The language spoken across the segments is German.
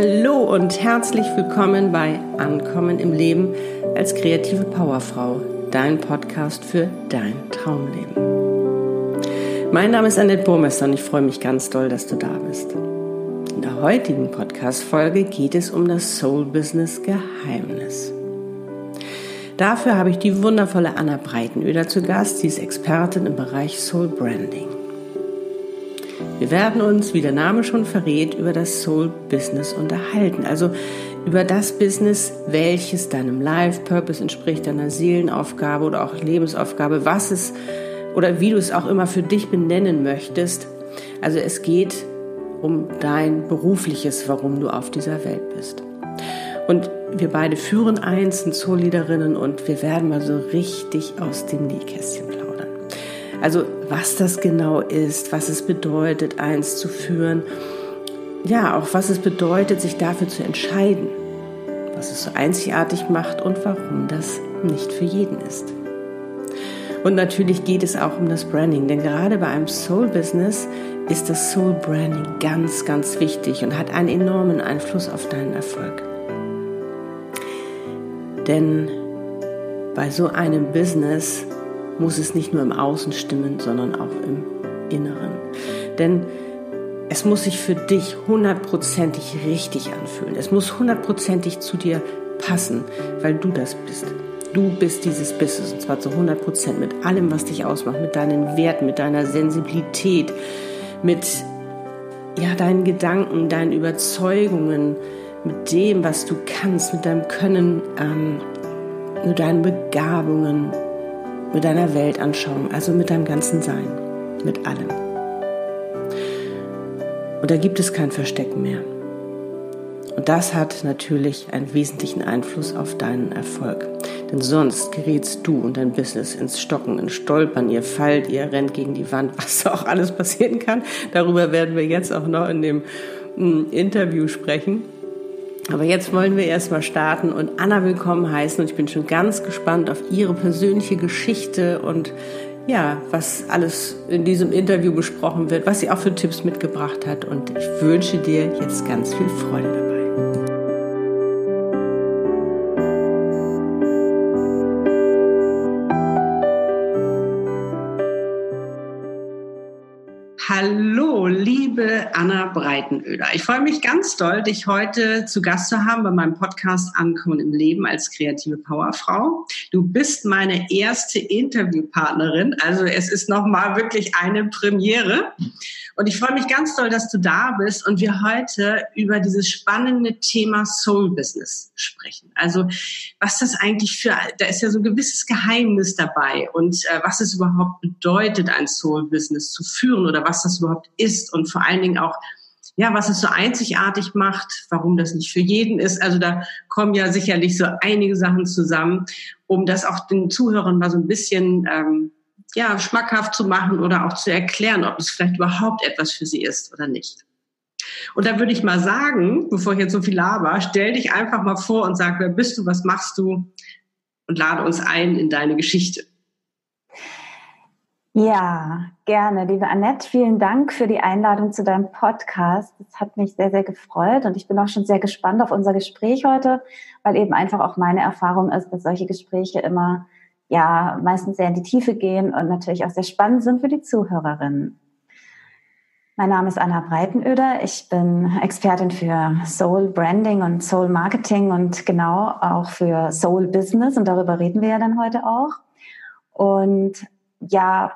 Hallo und herzlich willkommen bei Ankommen im Leben als kreative Powerfrau, dein Podcast für dein Traumleben. Mein Name ist Annette Burmester und ich freue mich ganz doll, dass du da bist. In der heutigen Podcast-Folge geht es um das Soul Business Geheimnis. Dafür habe ich die wundervolle Anna Breitenöder zu Gast. Sie ist Expertin im Bereich Soul Branding. Wir werden uns, wie der Name schon verrät, über das Soul Business unterhalten. Also über das Business, welches deinem Life Purpose entspricht, deiner Seelenaufgabe oder auch Lebensaufgabe, was es oder wie du es auch immer für dich benennen möchtest. Also es geht um dein berufliches, warum du auf dieser Welt bist. Und wir beide führen eins, sind Soul-Leaderinnen und wir werden mal so richtig aus dem Nähkästchen. Also was das genau ist, was es bedeutet, eins zu führen. Ja, auch was es bedeutet, sich dafür zu entscheiden. Was es so einzigartig macht und warum das nicht für jeden ist. Und natürlich geht es auch um das Branding, denn gerade bei einem Soul-Business ist das Soul-Branding ganz, ganz wichtig und hat einen enormen Einfluss auf deinen Erfolg. Denn bei so einem Business muss es nicht nur im Außen stimmen, sondern auch im Inneren. Denn es muss sich für dich hundertprozentig richtig anfühlen. Es muss hundertprozentig zu dir passen, weil du das bist. Du bist dieses Business und zwar zu 100 Prozent mit allem, was dich ausmacht, mit deinen Werten, mit deiner Sensibilität, mit ja, deinen Gedanken, deinen Überzeugungen, mit dem, was du kannst, mit deinem Können, ähm, mit deinen Begabungen, mit deiner Weltanschauung, also mit deinem ganzen Sein, mit allem. Und da gibt es kein Verstecken mehr. Und das hat natürlich einen wesentlichen Einfluss auf deinen Erfolg. Denn sonst gerätst du und dein Business ins Stocken, ins Stolpern, ihr fallt, ihr rennt gegen die Wand, was auch alles passieren kann. Darüber werden wir jetzt auch noch in dem hm, Interview sprechen. Aber jetzt wollen wir erstmal starten und Anna willkommen heißen und ich bin schon ganz gespannt auf ihre persönliche Geschichte und ja, was alles in diesem Interview besprochen wird, was sie auch für Tipps mitgebracht hat und ich wünsche dir jetzt ganz viel Freude dabei. Hallo, liebe Anna Breitenöder. Ich freue mich ganz doll, dich heute zu Gast zu haben bei meinem Podcast Ankommen im Leben als kreative Powerfrau. Du bist meine erste Interviewpartnerin, also es ist nochmal wirklich eine Premiere. Und ich freue mich ganz doll, dass du da bist und wir heute über dieses spannende Thema Soul Business sprechen. Also was das eigentlich für, da ist ja so ein gewisses Geheimnis dabei und äh, was es überhaupt bedeutet, ein Soul Business zu führen oder was das überhaupt ist und vor allen Dingen auch, ja, was es so einzigartig macht, warum das nicht für jeden ist. Also da kommen ja sicherlich so einige Sachen zusammen, um das auch den Zuhörern mal so ein bisschen ähm, ja, schmackhaft zu machen oder auch zu erklären, ob es vielleicht überhaupt etwas für sie ist oder nicht. Und da würde ich mal sagen, bevor ich jetzt so viel laber, stell dich einfach mal vor und sag, wer bist du, was machst du und lade uns ein in deine Geschichte. Ja, gerne. Liebe Annette, vielen Dank für die Einladung zu deinem Podcast. Das hat mich sehr, sehr gefreut und ich bin auch schon sehr gespannt auf unser Gespräch heute, weil eben einfach auch meine Erfahrung ist, dass solche Gespräche immer ja meistens sehr in die Tiefe gehen und natürlich auch sehr spannend sind für die Zuhörerinnen. Mein Name ist Anna Breitenöder. Ich bin Expertin für Soul Branding und Soul Marketing und genau auch für Soul Business. Und darüber reden wir ja dann heute auch. Und ja,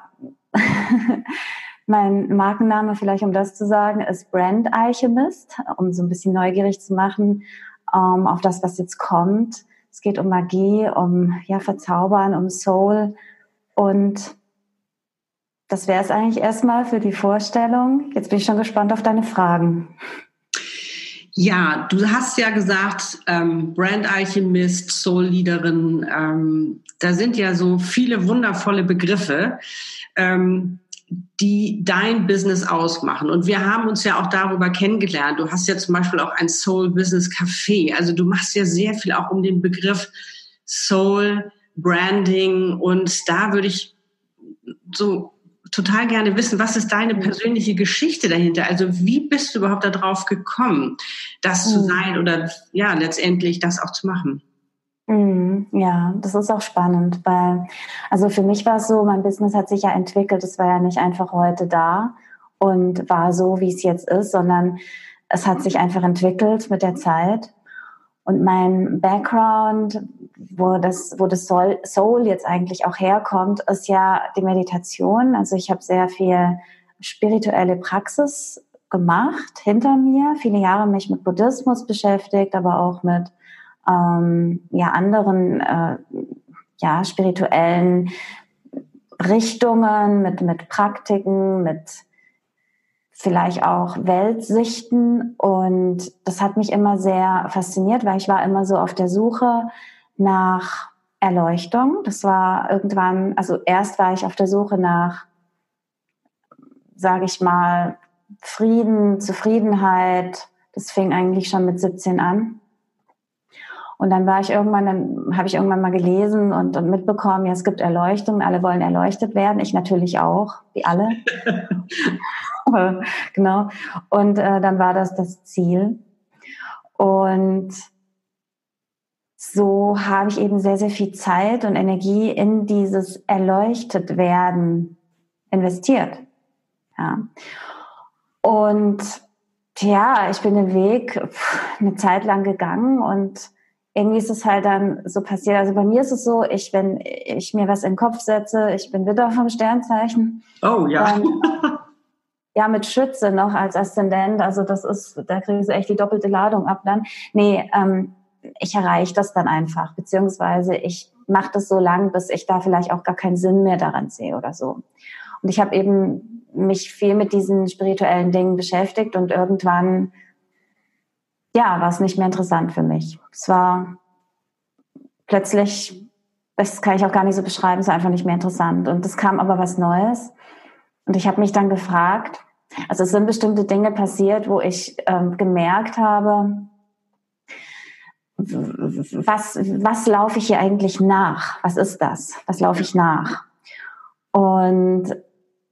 mein Markenname, vielleicht um das zu sagen, ist Brand Alchemist, um so ein bisschen neugierig zu machen um, auf das, was jetzt kommt. Es geht um Magie, um ja, Verzaubern, um Soul. Und das wäre es eigentlich erstmal für die Vorstellung. Jetzt bin ich schon gespannt auf deine Fragen. Ja, du hast ja gesagt, ähm, Brand Alchemist, Soul Leaderin, ähm, da sind ja so viele wundervolle Begriffe. Ähm, die dein Business ausmachen. Und wir haben uns ja auch darüber kennengelernt. Du hast ja zum Beispiel auch ein Soul Business Café. Also du machst ja sehr viel auch um den Begriff Soul Branding. Und da würde ich so total gerne wissen, was ist deine persönliche Geschichte dahinter? Also wie bist du überhaupt darauf gekommen, das zu mhm. sein oder ja, letztendlich das auch zu machen? Mhm, ja, das ist auch spannend, weil, also für mich war es so, mein Business hat sich ja entwickelt, es war ja nicht einfach heute da und war so, wie es jetzt ist, sondern es hat sich einfach entwickelt mit der Zeit. Und mein Background, wo das, wo das Soul, Soul jetzt eigentlich auch herkommt, ist ja die Meditation. Also ich habe sehr viel spirituelle Praxis gemacht hinter mir, viele Jahre mich mit Buddhismus beschäftigt, aber auch mit ähm, ja anderen äh, ja spirituellen Richtungen, mit mit Praktiken, mit vielleicht auch Weltsichten. Und das hat mich immer sehr fasziniert, weil ich war immer so auf der Suche nach Erleuchtung. Das war irgendwann, also erst war ich auf der Suche nach, sage ich mal, Frieden, Zufriedenheit. Das fing eigentlich schon mit 17 an. Und dann war ich irgendwann, dann habe ich irgendwann mal gelesen und, und mitbekommen, ja, es gibt Erleuchtung, alle wollen erleuchtet werden, ich natürlich auch, wie alle. genau. Und äh, dann war das das Ziel. Und so habe ich eben sehr, sehr viel Zeit und Energie in dieses erleuchtet werden investiert. Ja. Und ja, ich bin den Weg eine Zeit lang gegangen und irgendwie ist es halt dann so passiert. Also bei mir ist es so, ich, wenn ich mir was in den Kopf setze, ich bin wieder vom Sternzeichen. Oh ja. Dann, ja, mit Schütze noch als Aszendent. Also das ist, da kriege ich echt die doppelte Ladung ab dann. Nee, ähm, ich erreiche das dann einfach, beziehungsweise ich mache das so lang, bis ich da vielleicht auch gar keinen Sinn mehr daran sehe oder so. Und ich habe eben mich viel mit diesen spirituellen Dingen beschäftigt und irgendwann, ja, war es nicht mehr interessant für mich. Es war plötzlich, das kann ich auch gar nicht so beschreiben, es war einfach nicht mehr interessant. Und es kam aber was Neues. Und ich habe mich dann gefragt, also es sind bestimmte Dinge passiert, wo ich ähm, gemerkt habe, was, was laufe ich hier eigentlich nach? Was ist das? Was laufe ich nach? Und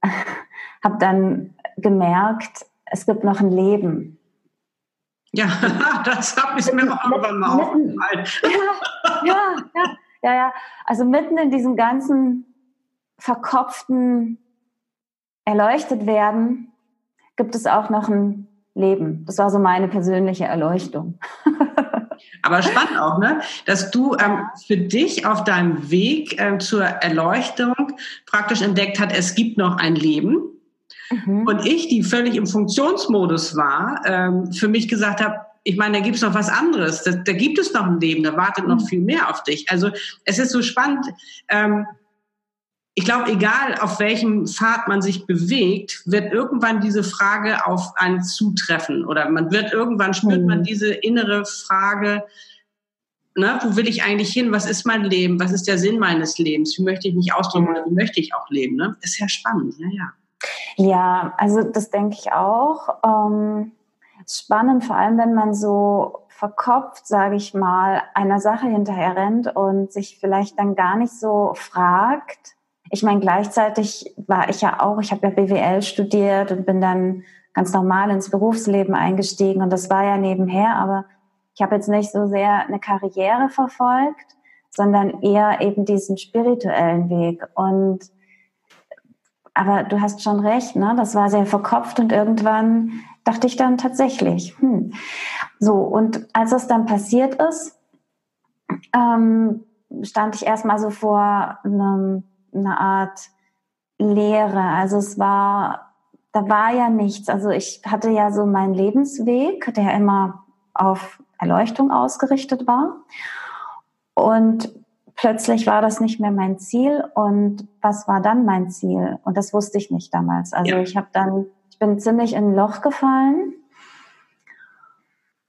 habe dann gemerkt, es gibt noch ein Leben. Ja, das habe ich mir auch irgendwann mal aufgefallen. Ja, ja, ja, ja, ja. Also mitten in diesem ganzen verkopften erleuchtet werden, gibt es auch noch ein Leben. Das war so meine persönliche Erleuchtung. Aber spannend auch, ne? dass du ähm, für dich auf deinem Weg ähm, zur Erleuchtung praktisch entdeckt hast, es gibt noch ein Leben. Mhm. Und ich, die völlig im Funktionsmodus war, ähm, für mich gesagt habe, ich meine, da gibt es noch was anderes. Da, da, gibt es noch ein Leben, da wartet noch mhm. viel mehr auf dich. Also es ist so spannend. Ähm, ich glaube, egal auf welchem Pfad man sich bewegt, wird irgendwann diese Frage auf einen zutreffen oder man wird irgendwann spürt man mhm. diese innere Frage, ne, wo will ich eigentlich hin? Was ist mein Leben? Was ist der Sinn meines Lebens? Wie möchte ich mich ausdrücken oder wie möchte ich auch leben? Ne? Ist ja spannend, ja, ja. Ja, also das denke ich auch. Ähm, spannend, vor allem wenn man so verkopft, sage ich mal, einer Sache hinterher rennt und sich vielleicht dann gar nicht so fragt, ich meine, gleichzeitig war ich ja auch, ich habe ja BWL studiert und bin dann ganz normal ins Berufsleben eingestiegen und das war ja nebenher, aber ich habe jetzt nicht so sehr eine Karriere verfolgt, sondern eher eben diesen spirituellen Weg und aber du hast schon recht, ne? Das war sehr verkopft und irgendwann dachte ich dann tatsächlich, hm. So, und als es dann passiert ist, ähm, stand ich erstmal so vor einem eine Art Lehre. Also es war, da war ja nichts. Also ich hatte ja so meinen Lebensweg, der immer auf Erleuchtung ausgerichtet war. Und plötzlich war das nicht mehr mein Ziel. Und was war dann mein Ziel? Und das wusste ich nicht damals. Also ja. ich habe dann, ich bin ziemlich in ein Loch gefallen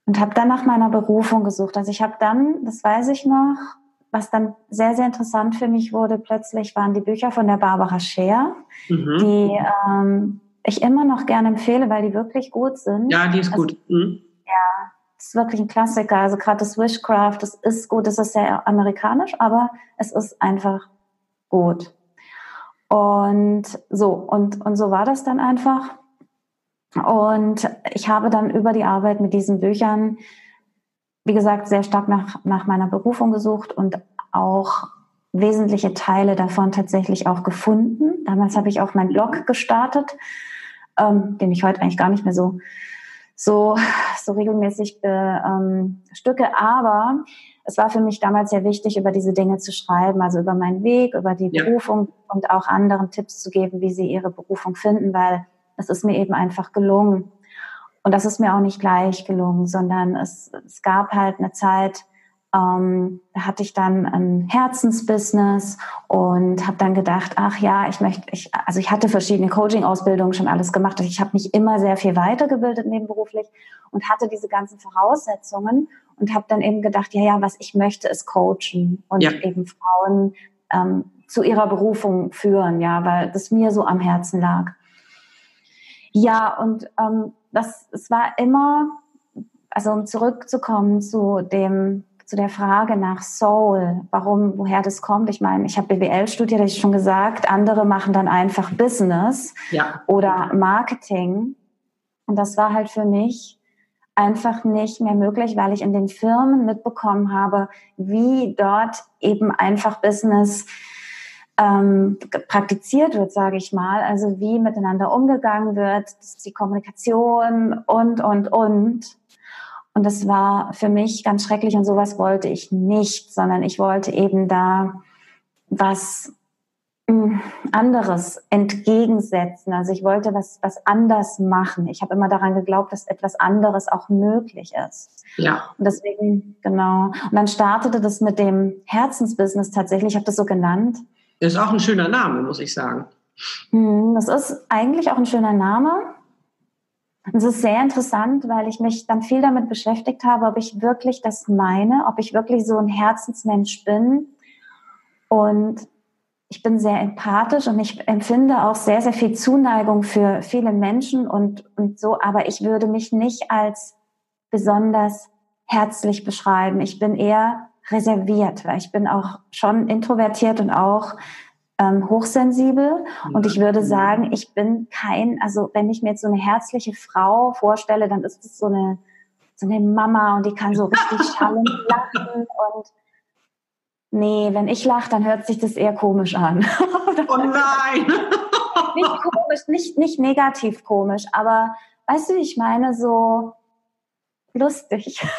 und habe dann nach meiner Berufung gesucht. Also ich habe dann, das weiß ich noch, was dann sehr, sehr interessant für mich wurde, plötzlich waren die Bücher von der Barbara Scher, mhm. die ähm, ich immer noch gerne empfehle, weil die wirklich gut sind. Ja, die ist also, gut. Mhm. Ja, das ist wirklich ein Klassiker. Also gerade das Wishcraft, das ist gut, das ist sehr amerikanisch, aber es ist einfach gut. Und so, und, und so war das dann einfach. Und ich habe dann über die Arbeit mit diesen Büchern, wie gesagt, sehr stark nach, nach meiner Berufung gesucht und auch wesentliche Teile davon tatsächlich auch gefunden. Damals habe ich auch meinen Blog gestartet, ähm, den ich heute eigentlich gar nicht mehr so so so regelmäßig bestücke. Ähm, Aber es war für mich damals sehr wichtig, über diese Dinge zu schreiben, also über meinen Weg, über die ja. Berufung und auch anderen Tipps zu geben, wie sie ihre Berufung finden, weil es ist mir eben einfach gelungen. Und das ist mir auch nicht gleich gelungen, sondern es, es gab halt eine Zeit, ähm, da hatte ich dann ein Herzensbusiness und habe dann gedacht, ach ja, ich möchte, ich, also ich hatte verschiedene Coaching-Ausbildungen schon alles gemacht. Ich habe mich immer sehr viel weitergebildet nebenberuflich und hatte diese ganzen Voraussetzungen und habe dann eben gedacht, ja, ja, was ich möchte, ist coachen und ja. eben Frauen ähm, zu ihrer Berufung führen, ja, weil das mir so am Herzen lag. Ja, und ähm, das, es war immer, also um zurückzukommen zu dem zu der Frage nach Soul, warum, woher das kommt. Ich meine, ich habe BWL studiert, habe ich schon gesagt. Andere machen dann einfach Business ja. oder Marketing. Und das war halt für mich einfach nicht mehr möglich, weil ich in den Firmen mitbekommen habe, wie dort eben einfach Business ähm, praktiziert wird, sage ich mal. Also wie miteinander umgegangen wird, die Kommunikation und, und, und. Und das war für mich ganz schrecklich und sowas wollte ich nicht, sondern ich wollte eben da was hm, anderes entgegensetzen. Also ich wollte was, was anders machen. Ich habe immer daran geglaubt, dass etwas anderes auch möglich ist. Ja. Und deswegen, genau. Und dann startete das mit dem Herzensbusiness tatsächlich. Ich habe das so genannt. Ist auch ein schöner Name, muss ich sagen. Hm, das ist eigentlich auch ein schöner Name. Es ist sehr interessant, weil ich mich dann viel damit beschäftigt habe, ob ich wirklich das meine, ob ich wirklich so ein Herzensmensch bin. Und ich bin sehr empathisch und ich empfinde auch sehr, sehr viel Zuneigung für viele Menschen und, und so, aber ich würde mich nicht als besonders herzlich beschreiben. Ich bin eher reserviert, weil ich bin auch schon introvertiert und auch ähm, hochsensibel. Und ich würde sagen, ich bin kein, also wenn ich mir jetzt so eine herzliche Frau vorstelle, dann ist es so eine, so eine Mama und die kann so richtig schallend lachen und nee, wenn ich lache, dann hört sich das eher komisch an. oh nein! nicht komisch, nicht, nicht negativ komisch, aber weißt du, ich meine so lustig.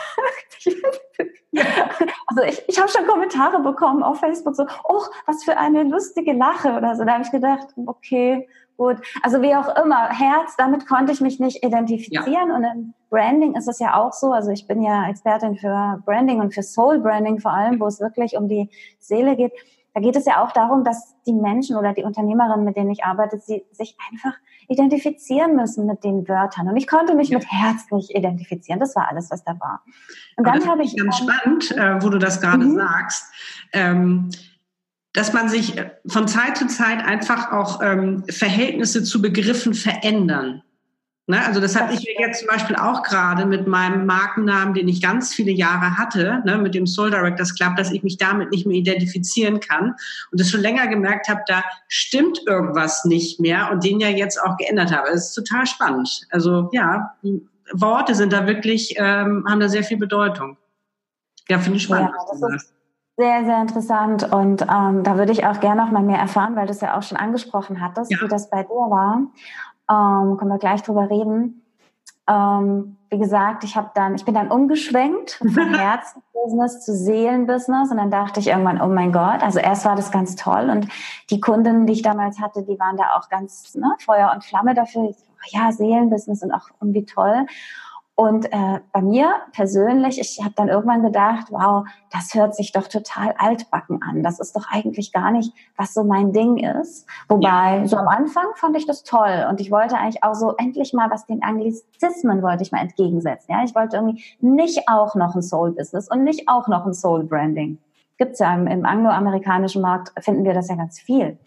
Also ich, ich habe schon Kommentare bekommen auf Facebook so, oh, was für eine lustige Lache oder so. Da habe ich gedacht, okay, gut. Also wie auch immer, Herz, damit konnte ich mich nicht identifizieren. Ja. Und im Branding ist es ja auch so. Also ich bin ja Expertin für Branding und für Soul Branding vor allem, wo es wirklich um die Seele geht. Da geht es ja auch darum, dass die Menschen oder die Unternehmerinnen, mit denen ich arbeite, sie sich einfach identifizieren müssen mit den Wörtern. Und ich konnte mich mit Herz nicht identifizieren. Das war alles, was da war. Und dann habe ich ganz spannend, äh, wo du das gerade mhm. sagst. Ähm, dass man sich äh, von Zeit zu Zeit einfach auch ähm, Verhältnisse zu Begriffen verändern. Ne? Also das habe ich mir jetzt zum Beispiel auch gerade mit meinem Markennamen, den ich ganz viele Jahre hatte, ne, mit dem Soul Directors Club, dass ich mich damit nicht mehr identifizieren kann und das schon länger gemerkt habe, da stimmt irgendwas nicht mehr und den ja jetzt auch geändert habe. Das ist total spannend. Also ja, Worte sind da wirklich, ähm, haben da sehr viel Bedeutung. Ja, finde ich spannend. Ja, sehr, sehr interessant und ähm, da würde ich auch gerne noch mal mehr erfahren, weil du es ja auch schon angesprochen hattest, ja. wie das bei dir war. Ähm, können wir gleich drüber reden. Ähm, wie gesagt, ich habe dann, ich bin dann umgeschwenkt vom Herzbusiness zu Seelenbusiness und dann dachte ich irgendwann, oh mein Gott, also erst war das ganz toll und die Kundinnen, die ich damals hatte, die waren da auch ganz ne, Feuer und Flamme dafür. Ja, Seelenbusiness und auch irgendwie toll. Und äh, bei mir persönlich, ich habe dann irgendwann gedacht, wow, das hört sich doch total altbacken an. Das ist doch eigentlich gar nicht, was so mein Ding ist. Wobei, ja. so am Anfang fand ich das toll und ich wollte eigentlich auch so endlich mal was den Anglizismen wollte ich mal entgegensetzen. Ja, ich wollte irgendwie nicht auch noch ein Soul-Business und nicht auch noch ein Soul-Branding. Gibt's ja im, im angloamerikanischen Markt, finden wir das ja ganz viel.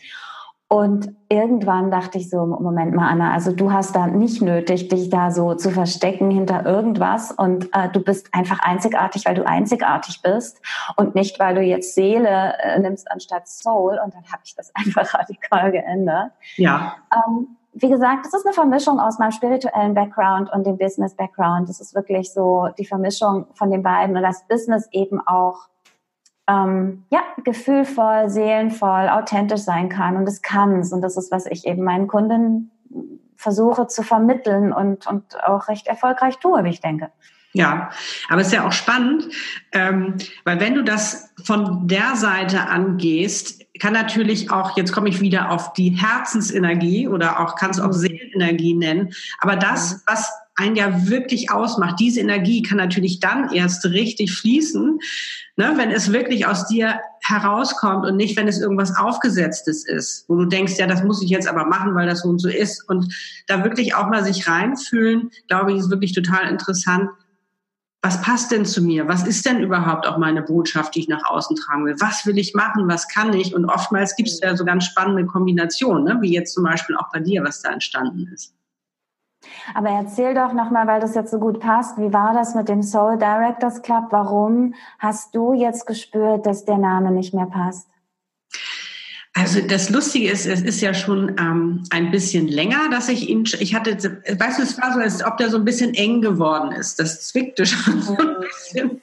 Und irgendwann dachte ich so, Moment mal, Anna, also du hast da nicht nötig, dich da so zu verstecken hinter irgendwas und äh, du bist einfach einzigartig, weil du einzigartig bist und nicht, weil du jetzt Seele äh, nimmst anstatt Soul. Und dann habe ich das einfach radikal geändert. Ja. Ähm, wie gesagt, das ist eine Vermischung aus meinem spirituellen Background und dem Business Background. Das ist wirklich so die Vermischung von den beiden und das Business eben auch ähm, ja, gefühlvoll, seelenvoll, authentisch sein kann. Und es kann es. Und das ist, was ich eben meinen Kunden versuche zu vermitteln und, und auch recht erfolgreich tue, wie ich denke. Ja, aber es ist ja auch spannend, ähm, weil wenn du das von der Seite angehst, kann natürlich auch, jetzt komme ich wieder auf die Herzensenergie oder auch kannst auch mhm. Seelenenergie nennen, aber das, was einen ja wirklich ausmacht, diese Energie kann natürlich dann erst richtig fließen, ne, wenn es wirklich aus dir herauskommt und nicht, wenn es irgendwas Aufgesetztes ist, wo du denkst, ja, das muss ich jetzt aber machen, weil das so und so ist. Und da wirklich auch mal sich reinfühlen, glaube ich, ist wirklich total interessant, was passt denn zu mir? Was ist denn überhaupt auch meine Botschaft, die ich nach außen tragen will? Was will ich machen? Was kann ich? Und oftmals gibt es ja so ganz spannende Kombinationen, ne? wie jetzt zum Beispiel auch bei dir, was da entstanden ist. Aber erzähl doch nochmal, weil das jetzt so gut passt, wie war das mit dem Soul Directors Club? Warum hast du jetzt gespürt, dass der Name nicht mehr passt? Also das Lustige ist, es ist ja schon ähm, ein bisschen länger, dass ich ihn, ich hatte, weißt du, es war so, als ob der so ein bisschen eng geworden ist. Das zwickte schon so ein bisschen.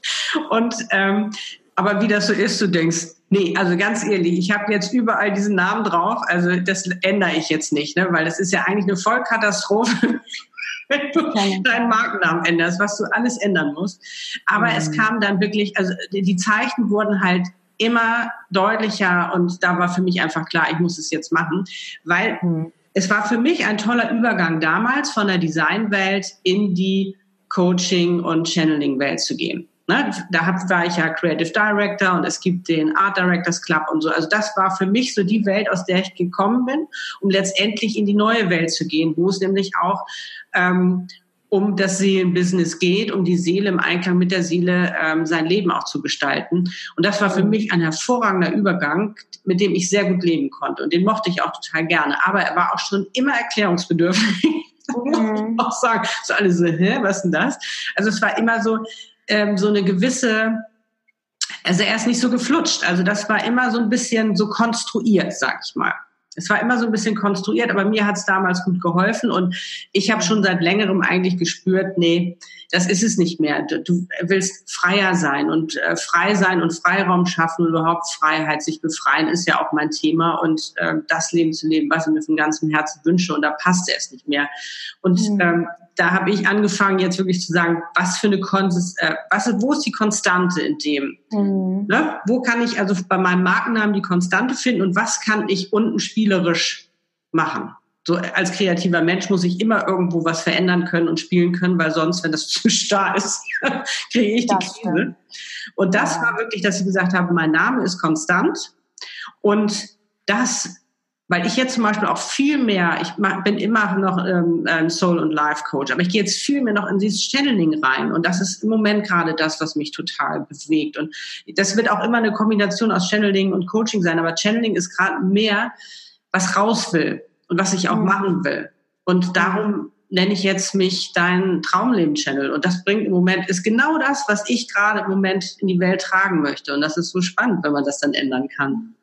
Und ähm, aber wie das so ist, du denkst, nee, also ganz ehrlich, ich habe jetzt überall diesen Namen drauf, also das ändere ich jetzt nicht, ne? weil das ist ja eigentlich eine Vollkatastrophe, wenn du deinen Markennamen änderst, was du alles ändern musst. Aber mhm. es kam dann wirklich, also die Zeichen wurden halt immer deutlicher und da war für mich einfach klar, ich muss es jetzt machen, weil mhm. es war für mich ein toller Übergang damals von der Designwelt in die Coaching- und Channeling-Welt zu gehen. Ne, da hab, war ich ja Creative Director und es gibt den Art Directors Club und so. Also das war für mich so die Welt, aus der ich gekommen bin, um letztendlich in die neue Welt zu gehen, wo es nämlich auch ähm, um das Seelenbusiness geht, um die Seele im Einklang mit der Seele ähm, sein Leben auch zu gestalten. Und das war für mich ein hervorragender Übergang, mit dem ich sehr gut leben konnte. Und den mochte ich auch total gerne. Aber er war auch schon immer erklärungsbedürftig. Mhm. auch sagen, so alle so, hä, was denn das? Also es war immer so, ähm, so eine gewisse, also er ist nicht so geflutscht. Also das war immer so ein bisschen so konstruiert, sag ich mal. Es war immer so ein bisschen konstruiert, aber mir hat es damals gut geholfen und ich habe schon seit längerem eigentlich gespürt, nee, das ist es nicht mehr. Du willst freier sein und äh, frei sein und Freiraum schaffen und überhaupt Freiheit, sich befreien, ist ja auch mein Thema und äh, das Leben zu leben, was ich mir von ganzem Herzen wünsche und da passt es nicht mehr. Und mhm. ähm, da habe ich angefangen, jetzt wirklich zu sagen, was für eine Konsist äh, was, wo ist die Konstante in dem? Mhm. Ne? Wo kann ich also bei meinem Markennamen die Konstante finden und was kann ich unten spielerisch machen? So als kreativer Mensch muss ich immer irgendwo was verändern können und spielen können, weil sonst, wenn das zu starr ist, kriege ich die Krise. Und das ja. war wirklich, dass ich gesagt habe, mein Name ist konstant und das weil ich jetzt zum Beispiel auch viel mehr, ich bin immer noch ähm, Soul- und Life-Coach, aber ich gehe jetzt viel mehr noch in dieses Channeling rein. Und das ist im Moment gerade das, was mich total bewegt. Und das wird auch immer eine Kombination aus Channeling und Coaching sein. Aber Channeling ist gerade mehr, was raus will und was ich auch mhm. machen will. Und darum nenne ich jetzt mich dein Traumleben-Channel. Und das bringt im Moment, ist genau das, was ich gerade im Moment in die Welt tragen möchte. Und das ist so spannend, wenn man das dann ändern kann.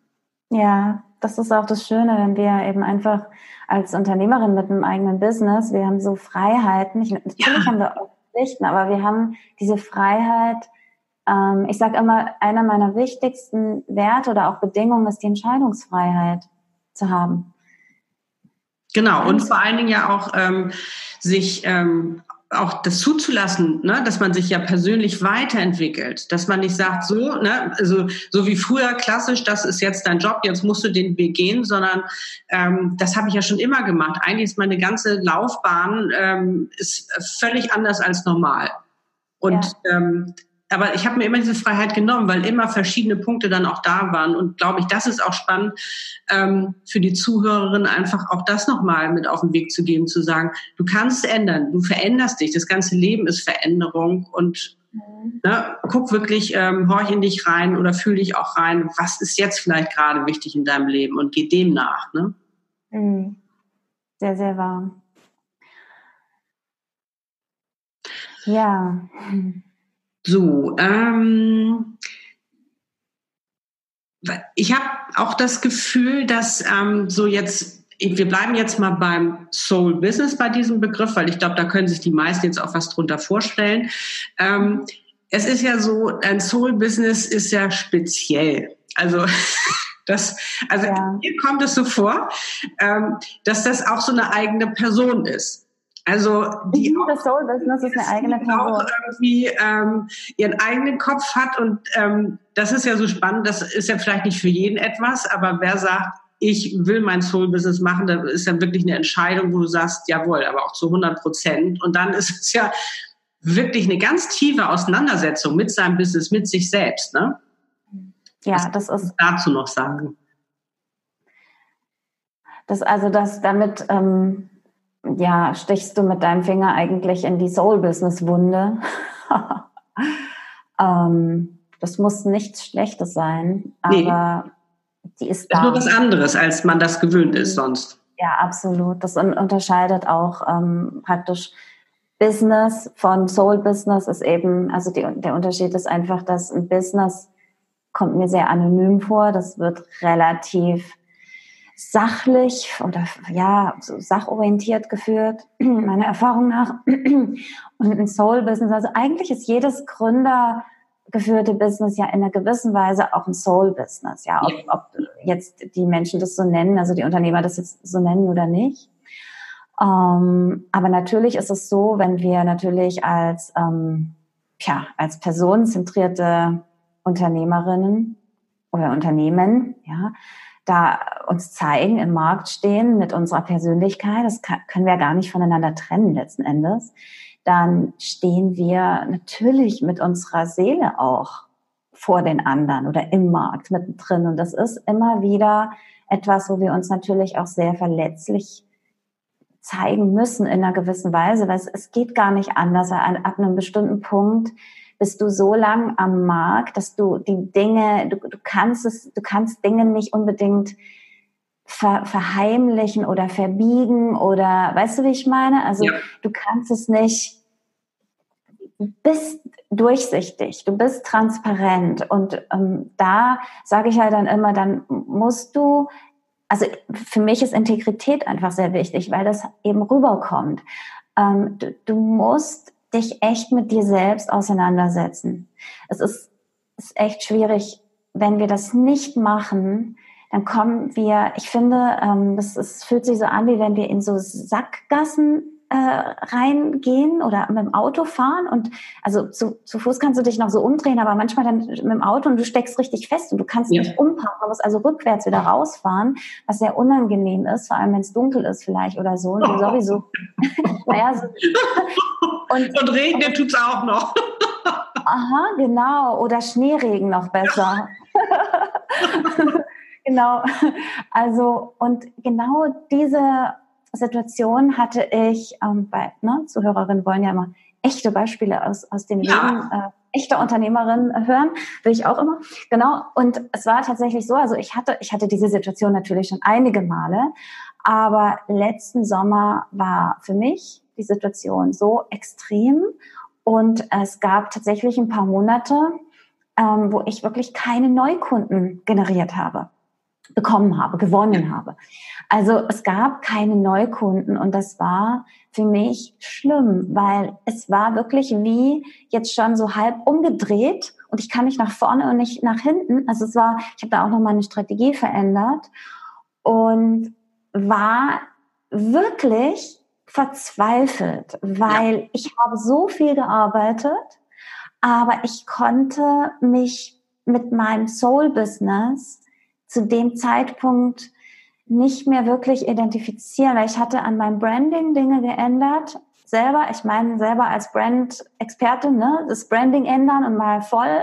Ja, das ist auch das Schöne, wenn wir eben einfach als Unternehmerin mit einem eigenen Business, wir haben so Freiheiten. Ich, natürlich ja. haben wir auch Pflichten, aber wir haben diese Freiheit. Ähm, ich sage immer, einer meiner wichtigsten Werte oder auch Bedingungen ist die Entscheidungsfreiheit zu haben. Genau, und vor allen Dingen ja auch ähm, sich ähm, auch das zuzulassen, ne, dass man sich ja persönlich weiterentwickelt, dass man nicht sagt, so, ne, also so wie früher klassisch, das ist jetzt dein Job, jetzt musst du den Weg gehen, sondern ähm, das habe ich ja schon immer gemacht. Eigentlich ist meine ganze Laufbahn ähm, ist völlig anders als normal. Und ja. ähm, aber ich habe mir immer diese Freiheit genommen, weil immer verschiedene Punkte dann auch da waren. Und glaube ich, das ist auch spannend ähm, für die Zuhörerin, einfach auch das nochmal mit auf den Weg zu geben, zu sagen, du kannst ändern, du veränderst dich, das ganze Leben ist Veränderung und mhm. ne, guck wirklich, ähm, horch in dich rein oder fühl dich auch rein, was ist jetzt vielleicht gerade wichtig in deinem Leben und geh dem nach. Ne? Mhm. Sehr, sehr wahr. Ja. So, ähm, ich habe auch das Gefühl, dass ähm, so jetzt, wir bleiben jetzt mal beim Soul Business bei diesem Begriff, weil ich glaube, da können sich die meisten jetzt auch was drunter vorstellen. Ähm, es ist ja so, ein Soul Business ist ja speziell. Also das, also ja. mir kommt es so vor, ähm, dass das auch so eine eigene Person ist. Also die das Soul Business ist eine eigene Person. Auch irgendwie ähm, ihren eigenen Kopf hat und ähm, das ist ja so spannend. Das ist ja vielleicht nicht für jeden etwas, aber wer sagt, ich will mein Soul Business machen, da ist ja wirklich eine Entscheidung, wo du sagst, jawohl, aber auch zu 100 Prozent. Und dann ist es ja wirklich eine ganz tiefe Auseinandersetzung mit seinem Business, mit sich selbst. Ne? Ja, Was das ist. Dazu noch sagen. Das also das damit ähm, ja, stichst du mit deinem Finger eigentlich in die Soul-Business-Wunde. ähm, das muss nichts Schlechtes sein, aber nee. die ist da. Das ist nur was anderes, als man das gewöhnt ist sonst. Ja, absolut. Das unterscheidet auch ähm, praktisch Business von Soul Business ist eben, also die, der Unterschied ist einfach, dass ein Business kommt mir sehr anonym vor. Das wird relativ sachlich oder ja, so sachorientiert geführt, meiner Erfahrung nach. Und ein Soul-Business, also eigentlich ist jedes Gründer geführte Business ja in einer gewissen Weise auch ein Soul-Business, ja, ob, ob jetzt die Menschen das so nennen, also die Unternehmer das jetzt so nennen oder nicht. Ähm, aber natürlich ist es so, wenn wir natürlich als, ähm, ja, als personenzentrierte Unternehmerinnen oder Unternehmen, ja, da uns zeigen, im Markt stehen mit unserer Persönlichkeit, das kann, können wir gar nicht voneinander trennen letzten Endes, dann stehen wir natürlich mit unserer Seele auch vor den anderen oder im Markt mittendrin. Und das ist immer wieder etwas, wo wir uns natürlich auch sehr verletzlich zeigen müssen in einer gewissen Weise, weil es, es geht gar nicht anders. Ab einem bestimmten Punkt bist du so lang am Markt, dass du die Dinge, du, du kannst es, du kannst Dinge nicht unbedingt ver, verheimlichen oder verbiegen oder weißt du, wie ich meine? Also ja. du kannst es nicht, du bist durchsichtig, du bist transparent und ähm, da sage ich halt dann immer, dann musst du also für mich ist Integrität einfach sehr wichtig, weil das eben rüberkommt. Ähm, du, du musst dich echt mit dir selbst auseinandersetzen. Es ist, ist echt schwierig, wenn wir das nicht machen, dann kommen wir, ich finde, ähm, das fühlt sich so an, wie wenn wir in so Sackgassen äh, reingehen oder mit dem Auto fahren und also zu, zu Fuß kannst du dich noch so umdrehen, aber manchmal dann mit dem Auto und du steckst richtig fest und du kannst ja. nicht umparken, du musst also rückwärts wieder rausfahren, was sehr unangenehm ist, vor allem wenn es dunkel ist vielleicht oder so und du sowieso. naja, so. und, und regnet tut's auch noch. Aha, genau. Oder Schneeregen noch besser. genau. Also, und genau diese Situation hatte ich ähm, bei, ne, Zuhörerinnen wollen ja immer echte Beispiele aus, aus dem ja. Leben äh, echter Unternehmerin hören, will ich auch immer. Genau. Und es war tatsächlich so, also ich hatte, ich hatte diese Situation natürlich schon einige Male, aber letzten Sommer war für mich die Situation so extrem und es gab tatsächlich ein paar Monate, ähm, wo ich wirklich keine Neukunden generiert habe bekommen habe, gewonnen habe. Also es gab keine Neukunden und das war für mich schlimm, weil es war wirklich wie jetzt schon so halb umgedreht und ich kann nicht nach vorne und nicht nach hinten. Also es war, ich habe da auch noch meine Strategie verändert und war wirklich verzweifelt, weil ja. ich habe so viel gearbeitet, aber ich konnte mich mit meinem Soul Business zu dem Zeitpunkt nicht mehr wirklich identifizieren, weil ich hatte an meinem Branding Dinge geändert. Selber, ich meine selber als Brand-Expertin, ne, das Branding ändern und mal voll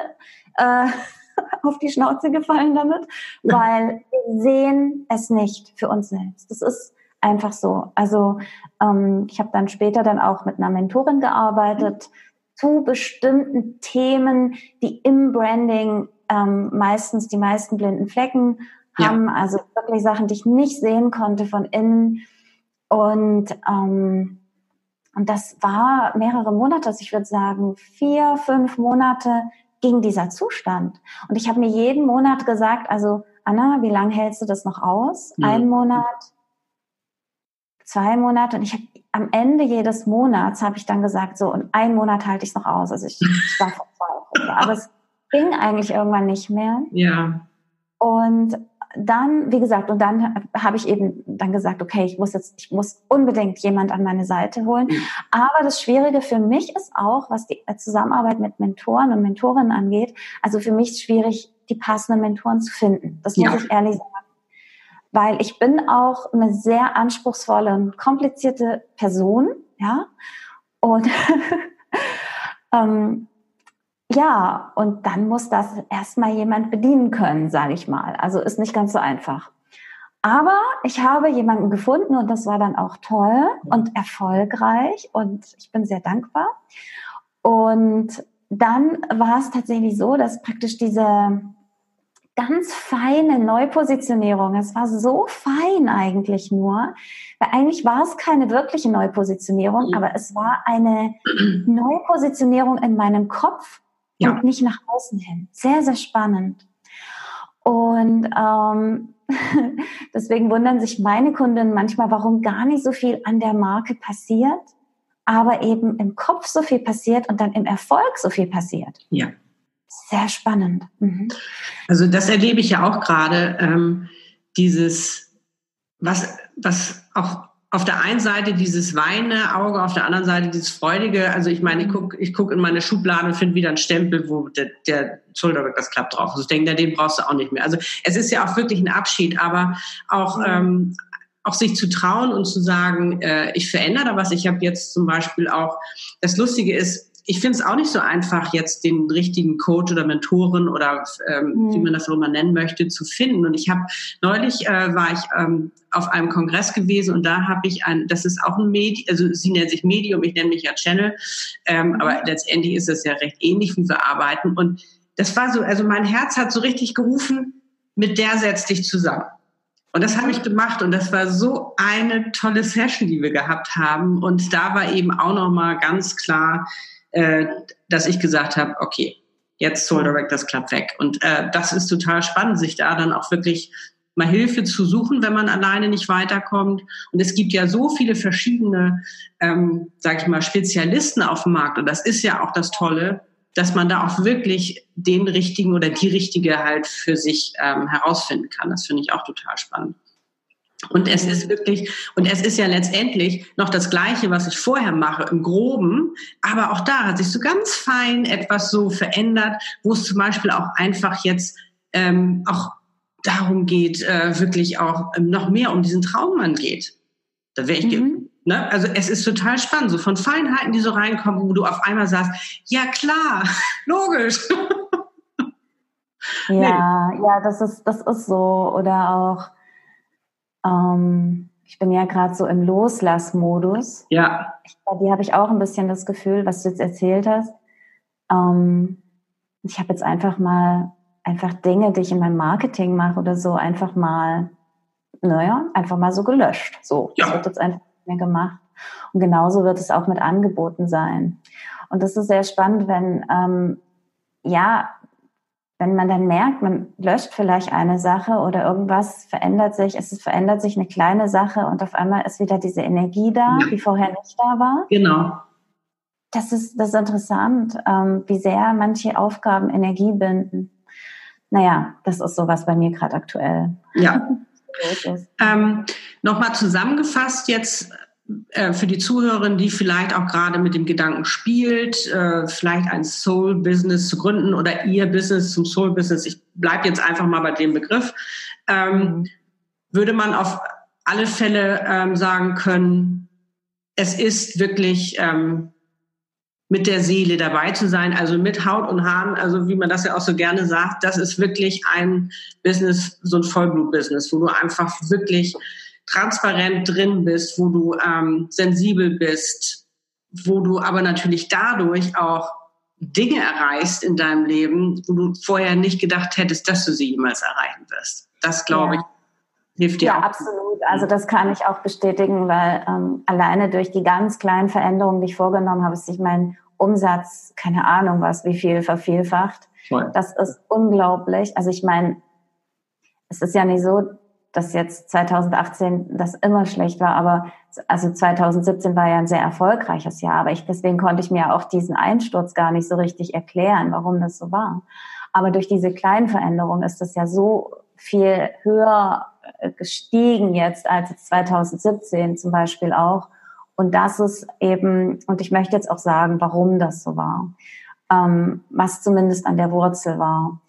äh, auf die Schnauze gefallen damit, weil wir sehen es nicht für uns selbst. Das ist einfach so. Also ähm, ich habe dann später dann auch mit einer Mentorin gearbeitet zu bestimmten Themen, die im Branding ähm, meistens die meisten blinden Flecken haben, ja. also wirklich Sachen, die ich nicht sehen konnte von innen. Und, ähm, und das war mehrere Monate, also ich würde sagen vier, fünf Monate ging dieser Zustand. Und ich habe mir jeden Monat gesagt, also Anna, wie lange hältst du das noch aus? Mhm. Ein Monat, zwei Monate. Und ich habe am Ende jedes Monats habe ich dann gesagt, so, und einen Monat halte ich es noch aus. Also ich, ich war verzweifelt. Aber es ging eigentlich irgendwann nicht mehr. Ja. Und dann, wie gesagt, und dann habe ich eben dann gesagt, okay, ich muss jetzt, ich muss unbedingt jemand an meine Seite holen. Aber das Schwierige für mich ist auch, was die Zusammenarbeit mit Mentoren und Mentorinnen angeht, also für mich ist schwierig, die passenden Mentoren zu finden. Das muss ja. ich ehrlich sagen. Weil ich bin auch eine sehr anspruchsvolle und komplizierte Person, ja. Und ähm, ja, und dann muss das erstmal jemand bedienen können, sage ich mal. Also ist nicht ganz so einfach. Aber ich habe jemanden gefunden und das war dann auch toll und erfolgreich und ich bin sehr dankbar. Und dann war es tatsächlich so, dass praktisch diese ganz feine Neupositionierung, es war so fein eigentlich nur, weil eigentlich war es keine wirkliche Neupositionierung, mhm. aber es war eine Neupositionierung in meinem Kopf ja. und nicht nach außen hin. Sehr, sehr spannend. Und ähm, deswegen wundern sich meine Kunden manchmal, warum gar nicht so viel an der Marke passiert, aber eben im Kopf so viel passiert und dann im Erfolg so viel passiert. Ja. Sehr spannend. Mhm. Also das erlebe ich ja auch gerade, ähm, dieses, was, was auch auf der einen Seite dieses weinende Auge, auf der anderen Seite dieses freudige. Also ich meine, ich gucke ich guck in meine Schublade und finde wieder einen Stempel, wo der, der Schulterblick das klappt drauf. Also ich denke, den brauchst du auch nicht mehr. Also es ist ja auch wirklich ein Abschied, aber auch, ähm, auch sich zu trauen und zu sagen, äh, ich verändere da was. Ich habe jetzt zum Beispiel auch, das Lustige ist, ich finde es auch nicht so einfach, jetzt den richtigen Coach oder Mentoren oder ähm, mhm. wie man das auch immer nennen möchte, zu finden. Und ich habe neulich äh, war ich ähm, auf einem Kongress gewesen und da habe ich ein, das ist auch ein Medium, also sie nennt sich Medium, ich nenne mich ja Channel, ähm, mhm. aber letztendlich ist es ja recht ähnlich, wie wir arbeiten. Und das war so, also mein Herz hat so richtig gerufen, mit der setz dich zusammen. Und das habe ich gemacht und das war so eine tolle Session, die wir gehabt haben. Und da war eben auch noch mal ganz klar, äh, dass ich gesagt habe, okay, jetzt Soul Directors Club weg. Und äh, das ist total spannend, sich da dann auch wirklich mal Hilfe zu suchen, wenn man alleine nicht weiterkommt. Und es gibt ja so viele verschiedene, ähm, sage ich mal, Spezialisten auf dem Markt. Und das ist ja auch das Tolle, dass man da auch wirklich den richtigen oder die richtige halt für sich ähm, herausfinden kann. Das finde ich auch total spannend. Und es ist wirklich, und es ist ja letztendlich noch das Gleiche, was ich vorher mache, im Groben. Aber auch da hat sich so ganz fein etwas so verändert, wo es zum Beispiel auch einfach jetzt ähm, auch darum geht, äh, wirklich auch ähm, noch mehr um diesen Traummann geht. Da wäre ich, mhm. ne? Also es ist total spannend, so von Feinheiten, die so reinkommen, wo du auf einmal sagst, ja klar, logisch. Ja, nee. ja, das ist, das ist so. Oder auch, ähm, ich bin ja gerade so im Loslassmodus. Ja. Ich, die habe ich auch ein bisschen das Gefühl, was du jetzt erzählt hast. Ähm, ich habe jetzt einfach mal einfach Dinge, die ich in meinem Marketing mache oder so, einfach mal, naja, einfach mal so gelöscht. So, ja. das wird jetzt einfach nicht mehr gemacht. Und genauso wird es auch mit Angeboten sein. Und das ist sehr spannend, wenn ähm, ja wenn man dann merkt, man löscht vielleicht eine Sache oder irgendwas verändert sich, es verändert sich eine kleine Sache und auf einmal ist wieder diese Energie da, ja. die vorher nicht da war. Genau. Das ist, das ist interessant, ähm, wie sehr manche Aufgaben Energie binden. Naja, das ist sowas bei mir gerade aktuell. Ja. ähm, Nochmal zusammengefasst jetzt äh, für die Zuhörerin, die vielleicht auch gerade mit dem Gedanken spielt, äh, vielleicht ein Soul-Business zu gründen oder ihr Business zum Soul-Business, ich bleibe jetzt einfach mal bei dem Begriff, ähm, würde man auf alle Fälle ähm, sagen können, es ist wirklich ähm, mit der Seele dabei zu sein, also mit Haut und Haaren, also wie man das ja auch so gerne sagt, das ist wirklich ein Business, so ein Vollblut-Business, wo du einfach wirklich transparent drin bist, wo du ähm, sensibel bist, wo du aber natürlich dadurch auch Dinge erreichst in deinem Leben, wo du vorher nicht gedacht hättest, dass du sie jemals erreichen wirst. Das glaube ja. ich hilft dir ja, auch. Ja, absolut. Also das kann ich auch bestätigen, weil ähm, alleine durch die ganz kleinen Veränderungen, die ich vorgenommen habe, ist sich mein Umsatz, keine Ahnung was, wie viel vervielfacht. Voll. Das ist unglaublich. Also ich meine, es ist ja nicht so, dass jetzt 2018 das immer schlecht war, aber also 2017 war ja ein sehr erfolgreiches Jahr, aber ich, deswegen konnte ich mir auch diesen Einsturz gar nicht so richtig erklären, warum das so war. Aber durch diese kleinen Veränderungen ist das ja so viel höher äh, gestiegen jetzt als 2017 zum Beispiel auch. Und das ist eben, und ich möchte jetzt auch sagen, warum das so war, ähm, was zumindest an der Wurzel war.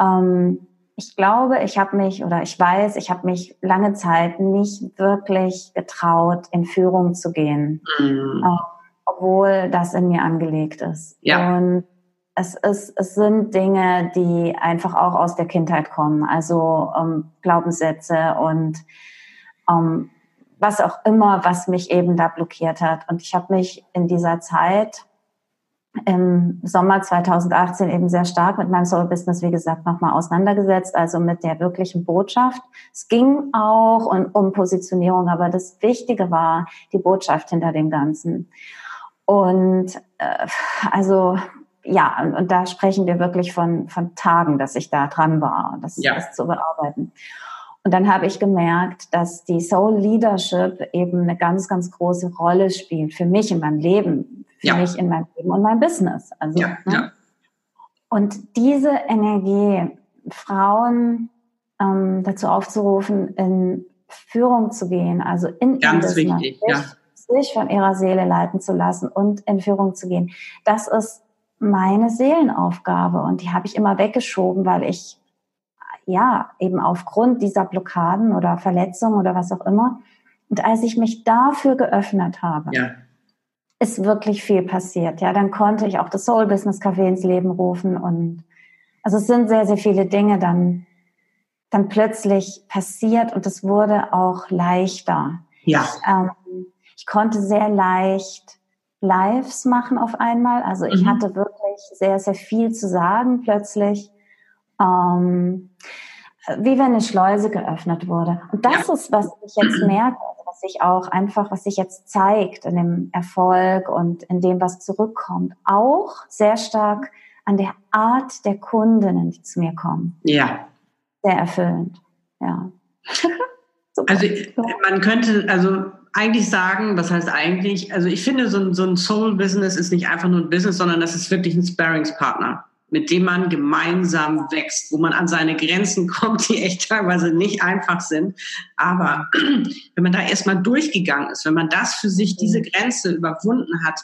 Ähm, ich glaube, ich habe mich oder ich weiß, ich habe mich lange Zeit nicht wirklich getraut, in Führung zu gehen, mhm. äh, obwohl das in mir angelegt ist. Ja. Und es, ist, es sind Dinge, die einfach auch aus der Kindheit kommen, also ähm, Glaubenssätze und ähm, was auch immer, was mich eben da blockiert hat. Und ich habe mich in dieser Zeit im Sommer 2018 eben sehr stark mit meinem Soul Business, wie gesagt, nochmal auseinandergesetzt, also mit der wirklichen Botschaft. Es ging auch um, um Positionierung, aber das Wichtige war die Botschaft hinter dem Ganzen. Und äh, also ja, und, und, da sprechen wir wirklich von, von Tagen, dass ich da dran war, das, ja. das zu bearbeiten. Und dann habe ich gemerkt, dass die Soul Leadership eben eine ganz, ganz große Rolle spielt für mich in meinem Leben, für ja. mich in meinem Leben und meinem Business. Also, ja, ne? ja. Und diese Energie, Frauen ähm, dazu aufzurufen, in Führung zu gehen, also in ganz Business, wichtig, sich, sich von ihrer Seele leiten zu lassen und in Führung zu gehen, das ist meine Seelenaufgabe und die habe ich immer weggeschoben, weil ich ja eben aufgrund dieser Blockaden oder Verletzungen oder was auch immer und als ich mich dafür geöffnet habe, ja ist wirklich viel passiert. Ja, dann konnte ich auch das Soul Business Café ins Leben rufen und also es sind sehr, sehr viele Dinge dann, dann plötzlich passiert und es wurde auch leichter. Ja. Ich, ähm, ich konnte sehr leicht Lives machen auf einmal. Also ich mhm. hatte wirklich sehr, sehr viel zu sagen plötzlich. Ähm, wie wenn eine Schleuse geöffnet wurde. Und das ja. ist, was ich jetzt merke sich auch einfach, was sich jetzt zeigt in dem Erfolg und in dem, was zurückkommt, auch sehr stark an der Art der Kundinnen, die zu mir kommen. Ja. Sehr erfüllend. Ja. also man könnte also eigentlich sagen, was heißt eigentlich, also ich finde, so ein, so ein Soul-Business ist nicht einfach nur ein Business, sondern das ist wirklich ein Sparringspartner mit dem man gemeinsam wächst, wo man an seine Grenzen kommt, die echt teilweise nicht einfach sind. Aber wenn man da erstmal durchgegangen ist, wenn man das für sich, diese Grenze überwunden hat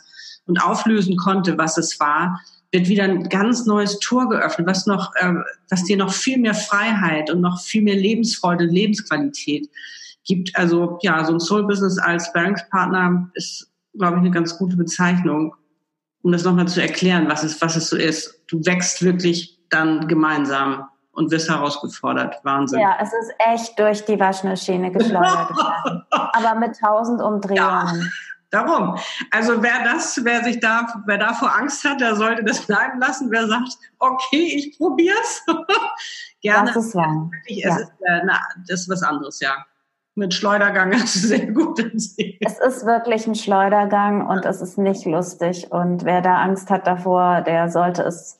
und auflösen konnte, was es war, wird wieder ein ganz neues Tor geöffnet, was noch, äh, was dir noch viel mehr Freiheit und noch viel mehr Lebensfreude, Lebensqualität gibt. Also ja, so ein Soul-Business als Bankspartner ist, glaube ich, eine ganz gute Bezeichnung um das nochmal zu erklären, was es, was es so ist. Du wächst wirklich dann gemeinsam und wirst herausgefordert. Wahnsinn. Ja, es ist echt durch die Waschmaschine geschleudert Aber mit tausend Umdrehungen. Ja, darum. Also wer das, wer sich da, wer davor Angst hat, der sollte das bleiben lassen. Wer sagt, okay, ich probier's, gerne. Das ist wahr. Es ja. ist, äh, na, das ist was anderes, ja mit Schleudergang ist sehr gut. Es ist wirklich ein Schleudergang und es ist nicht lustig. Und wer da Angst hat davor, der sollte es,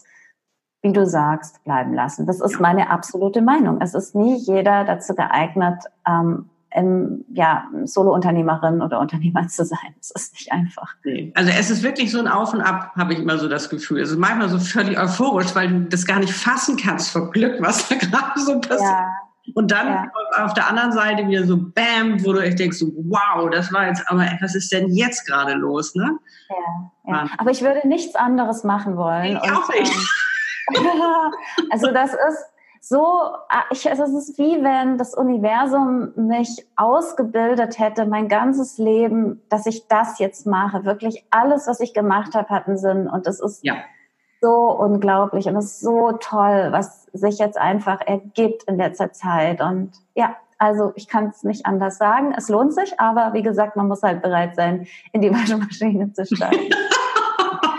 wie du sagst, bleiben lassen. Das ist meine absolute Meinung. Es ist nie jeder dazu geeignet, ähm, im, ja, Solo-Unternehmerin oder Unternehmer zu sein. Es ist nicht einfach. Nee. Also es ist wirklich so ein Auf und Ab, habe ich immer so das Gefühl. Es ist manchmal so völlig euphorisch, weil du das gar nicht fassen kannst vor Glück, was da gerade so passiert. Ja. Und dann ja. auf der anderen Seite wieder so Bam, wo du echt denkst, so, wow, das war jetzt, aber was ist denn jetzt gerade los, ne? Ja, ja. Aber ich würde nichts anderes machen wollen. Ich und, auch nicht. Ähm, also das ist so, ah, ich, also es ist wie wenn das Universum mich ausgebildet hätte, mein ganzes Leben, dass ich das jetzt mache. Wirklich alles, was ich gemacht habe, hat einen Sinn. Und es ist ja so unglaublich und es ist so toll, was sich jetzt einfach ergibt in letzter Zeit. Und ja, also ich kann es nicht anders sagen. Es lohnt sich, aber wie gesagt, man muss halt bereit sein, in die Waschmaschine zu steigen.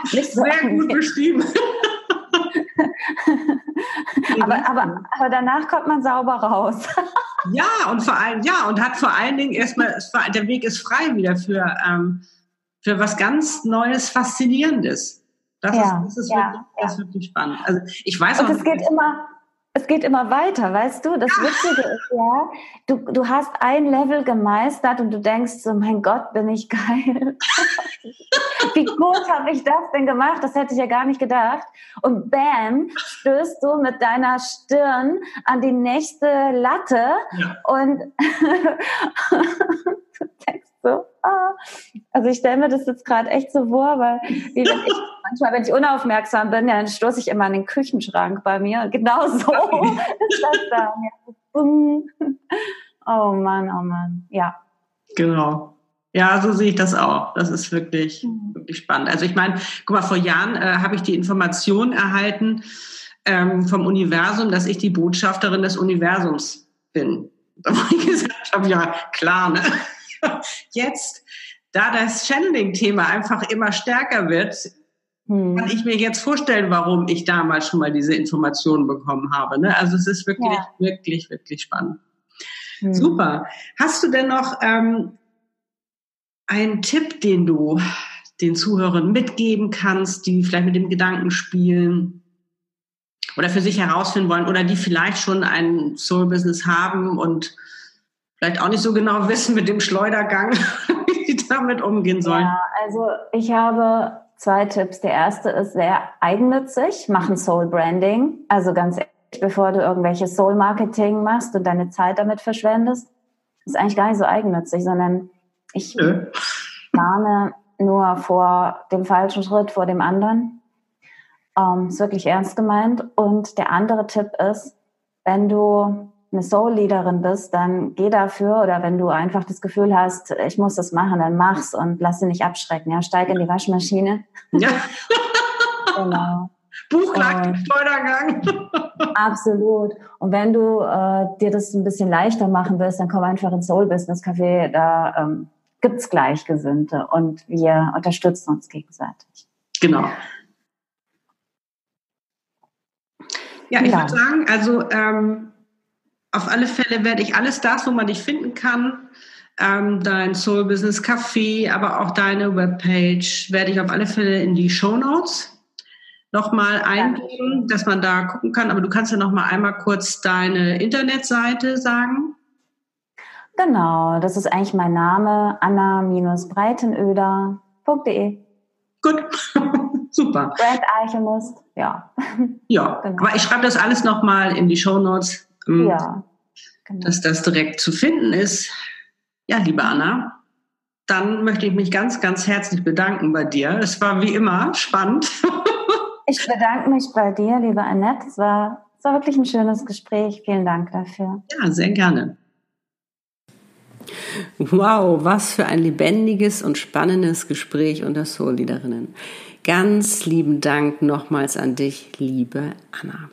nicht so Sehr gut beschrieben. aber, aber, aber danach kommt man sauber raus. ja, und vor allem, ja, und hat vor allen Dingen erstmal, der Weg ist frei wieder für, ähm, für was ganz Neues, Faszinierendes. Das ja, ist, das ist, ja, wirklich, das ist wirklich spannend. Also ich weiß und auch. es geht immer, es geht immer weiter, weißt du? Das Witzige ist ja, du, du hast ein Level gemeistert und du denkst so, mein Gott, bin ich geil. Wie gut habe ich das denn gemacht? Das hätte ich ja gar nicht gedacht. Und bam, stößt du mit deiner Stirn an die nächste Latte ja. und du denkst so, ah. Also ich stelle mir das jetzt gerade echt so vor, weil wie wenn ich, manchmal, wenn ich unaufmerksam bin, dann stoße ich immer an den Küchenschrank bei mir. Genau so ist das dann. Oh Mann, oh Mann. Ja. Genau. Ja, so sehe ich das auch. Das ist wirklich, mhm. wirklich spannend. Also ich meine, guck mal, vor Jahren äh, habe ich die Information erhalten ähm, vom Universum, dass ich die Botschafterin des Universums bin. Da habe ich gesagt habe, ja, klar, ne? Jetzt, da das Channeling-Thema einfach immer stärker wird, hm. kann ich mir jetzt vorstellen, warum ich damals schon mal diese Informationen bekommen habe. Ne? Also es ist wirklich, ja. wirklich, wirklich spannend. Hm. Super. Hast du denn noch ähm, einen Tipp, den du den Zuhörern mitgeben kannst, die vielleicht mit dem Gedanken spielen oder für sich herausfinden wollen oder die vielleicht schon ein Soul-Business haben und vielleicht auch nicht so genau wissen mit dem Schleudergang, wie sie damit umgehen sollen? Ja, also ich habe zwei Tipps. Der erste ist sehr eigennützig, machen Soul Branding. Also ganz ehrlich, bevor du irgendwelche Soul Marketing machst und deine Zeit damit verschwendest, ist eigentlich gar nicht so eigennützig, sondern ich äh. warne nur vor dem falschen Schritt, vor dem anderen. Ähm, ist wirklich ernst gemeint. Und der andere Tipp ist, wenn du eine Soul-Leaderin bist, dann geh dafür oder wenn du einfach das Gefühl hast, ich muss das machen, dann mach's und lass dich nicht abschrecken. Ja, steig in die Waschmaschine. Ja. genau. Buchklagsteuergang. Absolut. Und wenn du äh, dir das ein bisschen leichter machen willst, dann komm einfach ins Soul Business Café. Da ähm, gibt's Gleichgesinnte und wir unterstützen uns gegenseitig. Genau. Ja, ich ja. würde sagen, also ähm, auf alle Fälle werde ich alles das, wo man dich finden kann, ähm, dein Soul Business Café, aber auch deine Webpage, werde ich auf alle Fälle in die Show Notes nochmal eingeben, dass man da gucken kann. Aber du kannst ja noch mal einmal kurz deine Internetseite sagen. Genau, das ist eigentlich mein Name, anna-breitenöder.de. Gut, super. Brand Alchemist, ja. Ja, genau. aber ich schreibe das alles nochmal in die Show Notes, ähm, ja, genau. dass das direkt zu finden ist. Ja, liebe Anna, dann möchte ich mich ganz, ganz herzlich bedanken bei dir. Es war wie immer spannend. Ich bedanke mich bei dir, liebe Annette. Es war, es war wirklich ein schönes Gespräch. Vielen Dank dafür. Ja, sehr gerne. Wow, was für ein lebendiges und spannendes Gespräch unter Soul-Leaderinnen. Ganz lieben Dank nochmals an dich, liebe Anna.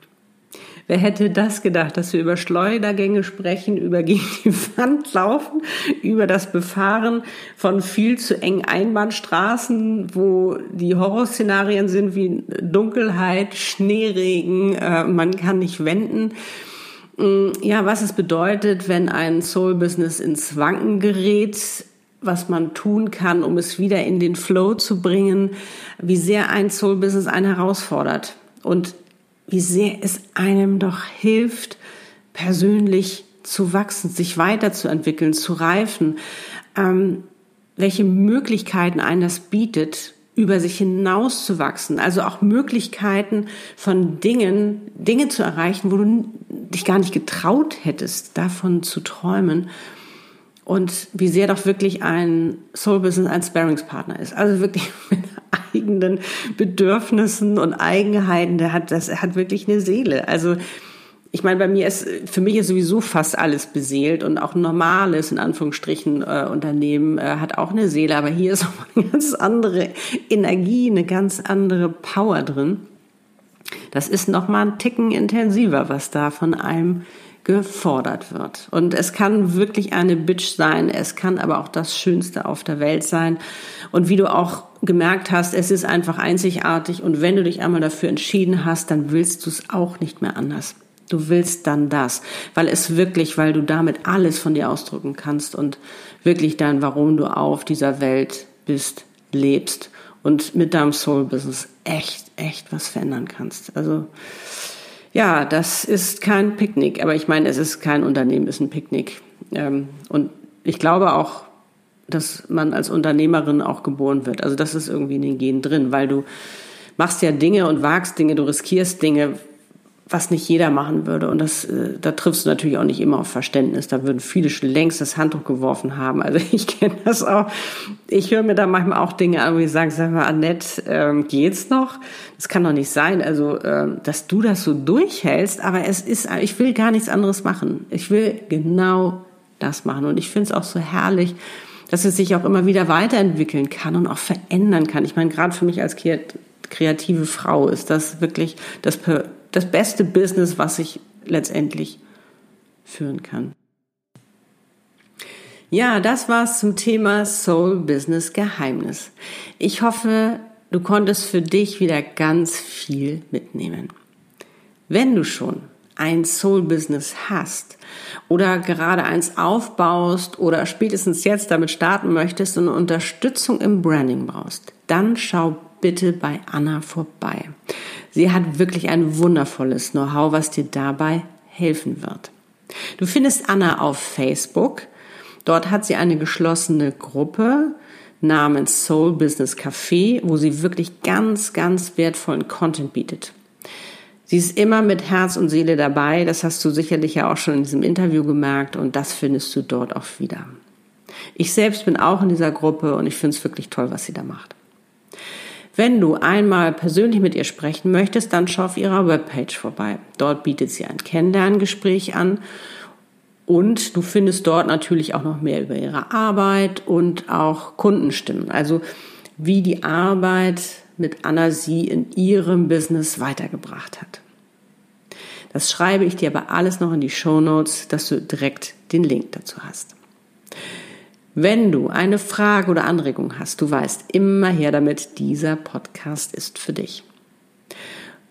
Wer hätte das gedacht, dass wir über Schleudergänge sprechen, über gegen die Wand laufen, über das Befahren von viel zu engen Einbahnstraßen, wo die Horrorszenarien sind wie Dunkelheit, Schneeregen, äh, man kann nicht wenden. Mm, ja, was es bedeutet, wenn ein Soul-Business ins Wanken gerät, was man tun kann, um es wieder in den Flow zu bringen, wie sehr ein Soul-Business einen herausfordert. Und wie sehr es einem doch hilft, persönlich zu wachsen, sich weiterzuentwickeln, zu reifen, ähm, welche Möglichkeiten einen das bietet, über sich hinaus zu wachsen, also auch Möglichkeiten von Dingen, Dinge zu erreichen, wo du dich gar nicht getraut hättest, davon zu träumen. Und wie sehr doch wirklich ein Soul Business ein Sparringspartner ist. Also wirklich mit eigenen Bedürfnissen und Eigenheiten. Der hat, das hat wirklich eine Seele. Also, ich meine, bei mir ist, für mich ist sowieso fast alles beseelt und auch ein normales, in Anführungsstrichen, äh, Unternehmen äh, hat auch eine Seele, aber hier ist auch eine ganz andere Energie, eine ganz andere Power drin. Das ist nochmal ein Ticken intensiver, was da von einem gefordert wird. Und es kann wirklich eine Bitch sein, es kann aber auch das Schönste auf der Welt sein. Und wie du auch gemerkt hast, es ist einfach einzigartig und wenn du dich einmal dafür entschieden hast, dann willst du es auch nicht mehr anders. Du willst dann das, weil es wirklich, weil du damit alles von dir ausdrücken kannst und wirklich dann, warum du auf dieser Welt bist, lebst und mit deinem Soul-Business echt, echt was verändern kannst. Also, ja, das ist kein Picknick, aber ich meine, es ist kein Unternehmen, es ist ein Picknick. Ähm, und ich glaube auch, dass man als Unternehmerin auch geboren wird. Also das ist irgendwie in den Genen drin, weil du machst ja Dinge und wagst Dinge, du riskierst Dinge, was nicht jeder machen würde. Und das, äh, da triffst du natürlich auch nicht immer auf Verständnis. Da würden viele schon längst das Handtuch geworfen haben. Also ich kenne das auch. Ich höre mir da manchmal auch Dinge an, wo ich sage, sag mal, Annette, ähm, geht's noch? Das kann doch nicht sein. Also, ähm, dass du das so durchhältst. Aber es ist, ich will gar nichts anderes machen. Ich will genau das machen. Und ich finde es auch so herrlich, dass es sich auch immer wieder weiterentwickeln kann und auch verändern kann. Ich meine, gerade für mich als kreative Frau ist das wirklich das, das beste Business, was ich letztendlich führen kann. Ja, das war's zum Thema Soul Business Geheimnis. Ich hoffe, du konntest für dich wieder ganz viel mitnehmen. Wenn du schon ein Soul-Business hast oder gerade eins aufbaust oder spätestens jetzt damit starten möchtest und Unterstützung im Branding brauchst, dann schau bitte bei Anna vorbei. Sie hat wirklich ein wundervolles Know-how, was dir dabei helfen wird. Du findest Anna auf Facebook. Dort hat sie eine geschlossene Gruppe namens Soul Business Café, wo sie wirklich ganz, ganz wertvollen Content bietet. Sie ist immer mit Herz und Seele dabei. Das hast du sicherlich ja auch schon in diesem Interview gemerkt und das findest du dort auch wieder. Ich selbst bin auch in dieser Gruppe und ich finde es wirklich toll, was sie da macht. Wenn du einmal persönlich mit ihr sprechen möchtest, dann schau auf ihrer Webpage vorbei. Dort bietet sie ein Kennenlerngespräch an und du findest dort natürlich auch noch mehr über ihre Arbeit und auch Kundenstimmen. Also wie die Arbeit mit Anna sie in ihrem Business weitergebracht hat. Das schreibe ich dir aber alles noch in die Show Notes, dass du direkt den Link dazu hast. Wenn du eine Frage oder Anregung hast, du weißt immer her damit, dieser Podcast ist für dich.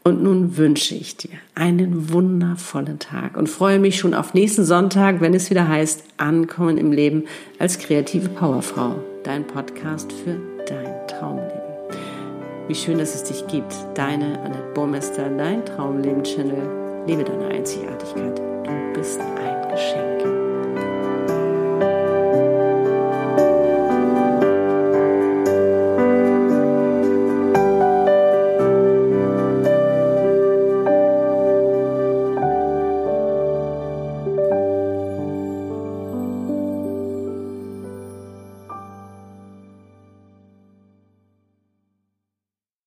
Und nun wünsche ich dir einen wundervollen Tag und freue mich schon auf nächsten Sonntag, wenn es wieder heißt Ankommen im Leben als kreative Powerfrau, dein Podcast für dein Traumleben. Wie schön, dass es dich gibt. Deine Annette Burmester, dein Traumleben-Channel. Lebe deine Einzigartigkeit. Du bist ein Geschenk.